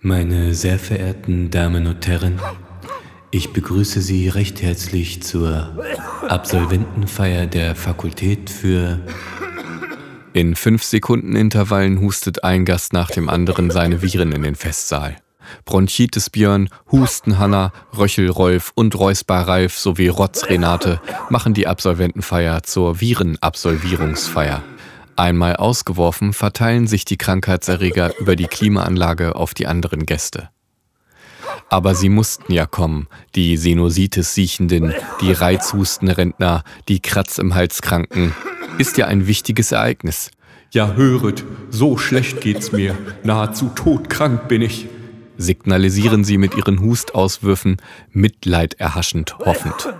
Meine sehr verehrten Damen und Herren, ich begrüße Sie recht herzlich zur Absolventenfeier der Fakultät für... In fünf Sekunden Intervallen hustet ein Gast nach dem anderen seine Viren in den Festsaal. Bronchitis Björn, Husten Hanna, Röchel Rolf und Räusper Ralf sowie Rotz Renate machen die Absolventenfeier zur Virenabsolvierungsfeier. Einmal ausgeworfen, verteilen sich die Krankheitserreger über die Klimaanlage auf die anderen Gäste. Aber sie mussten ja kommen, die Sinusitis-Siechenden, die Reizhustenrentner, die Kratz im Hals Kranken. Ist ja ein wichtiges Ereignis. Ja, höret, so schlecht geht's mir, nahezu todkrank bin ich. Signalisieren sie mit ihren Hustauswürfen, Mitleid erhaschend hoffend.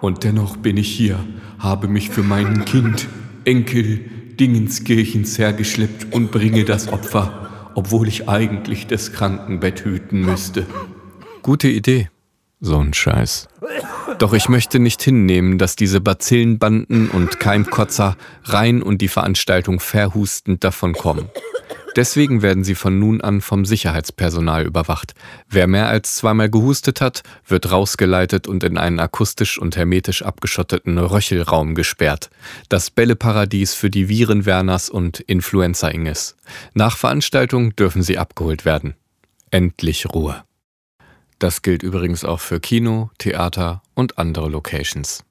Und dennoch bin ich hier, habe mich für mein Kind, Enkel, Dingenskirchens hergeschleppt und bringe das Opfer, obwohl ich eigentlich das Krankenbett hüten müsste. Gute Idee. So ein Scheiß. Doch ich möchte nicht hinnehmen, dass diese Bazillenbanden und Keimkotzer rein und die Veranstaltung verhustend davonkommen. Deswegen werden sie von nun an vom Sicherheitspersonal überwacht. Wer mehr als zweimal gehustet hat, wird rausgeleitet und in einen akustisch und hermetisch abgeschotteten Röchelraum gesperrt. Das Bälleparadies für die Virenwerners und Influenza-Inges. Nach Veranstaltung dürfen sie abgeholt werden. Endlich Ruhe. Das gilt übrigens auch für Kino, Theater und andere Locations.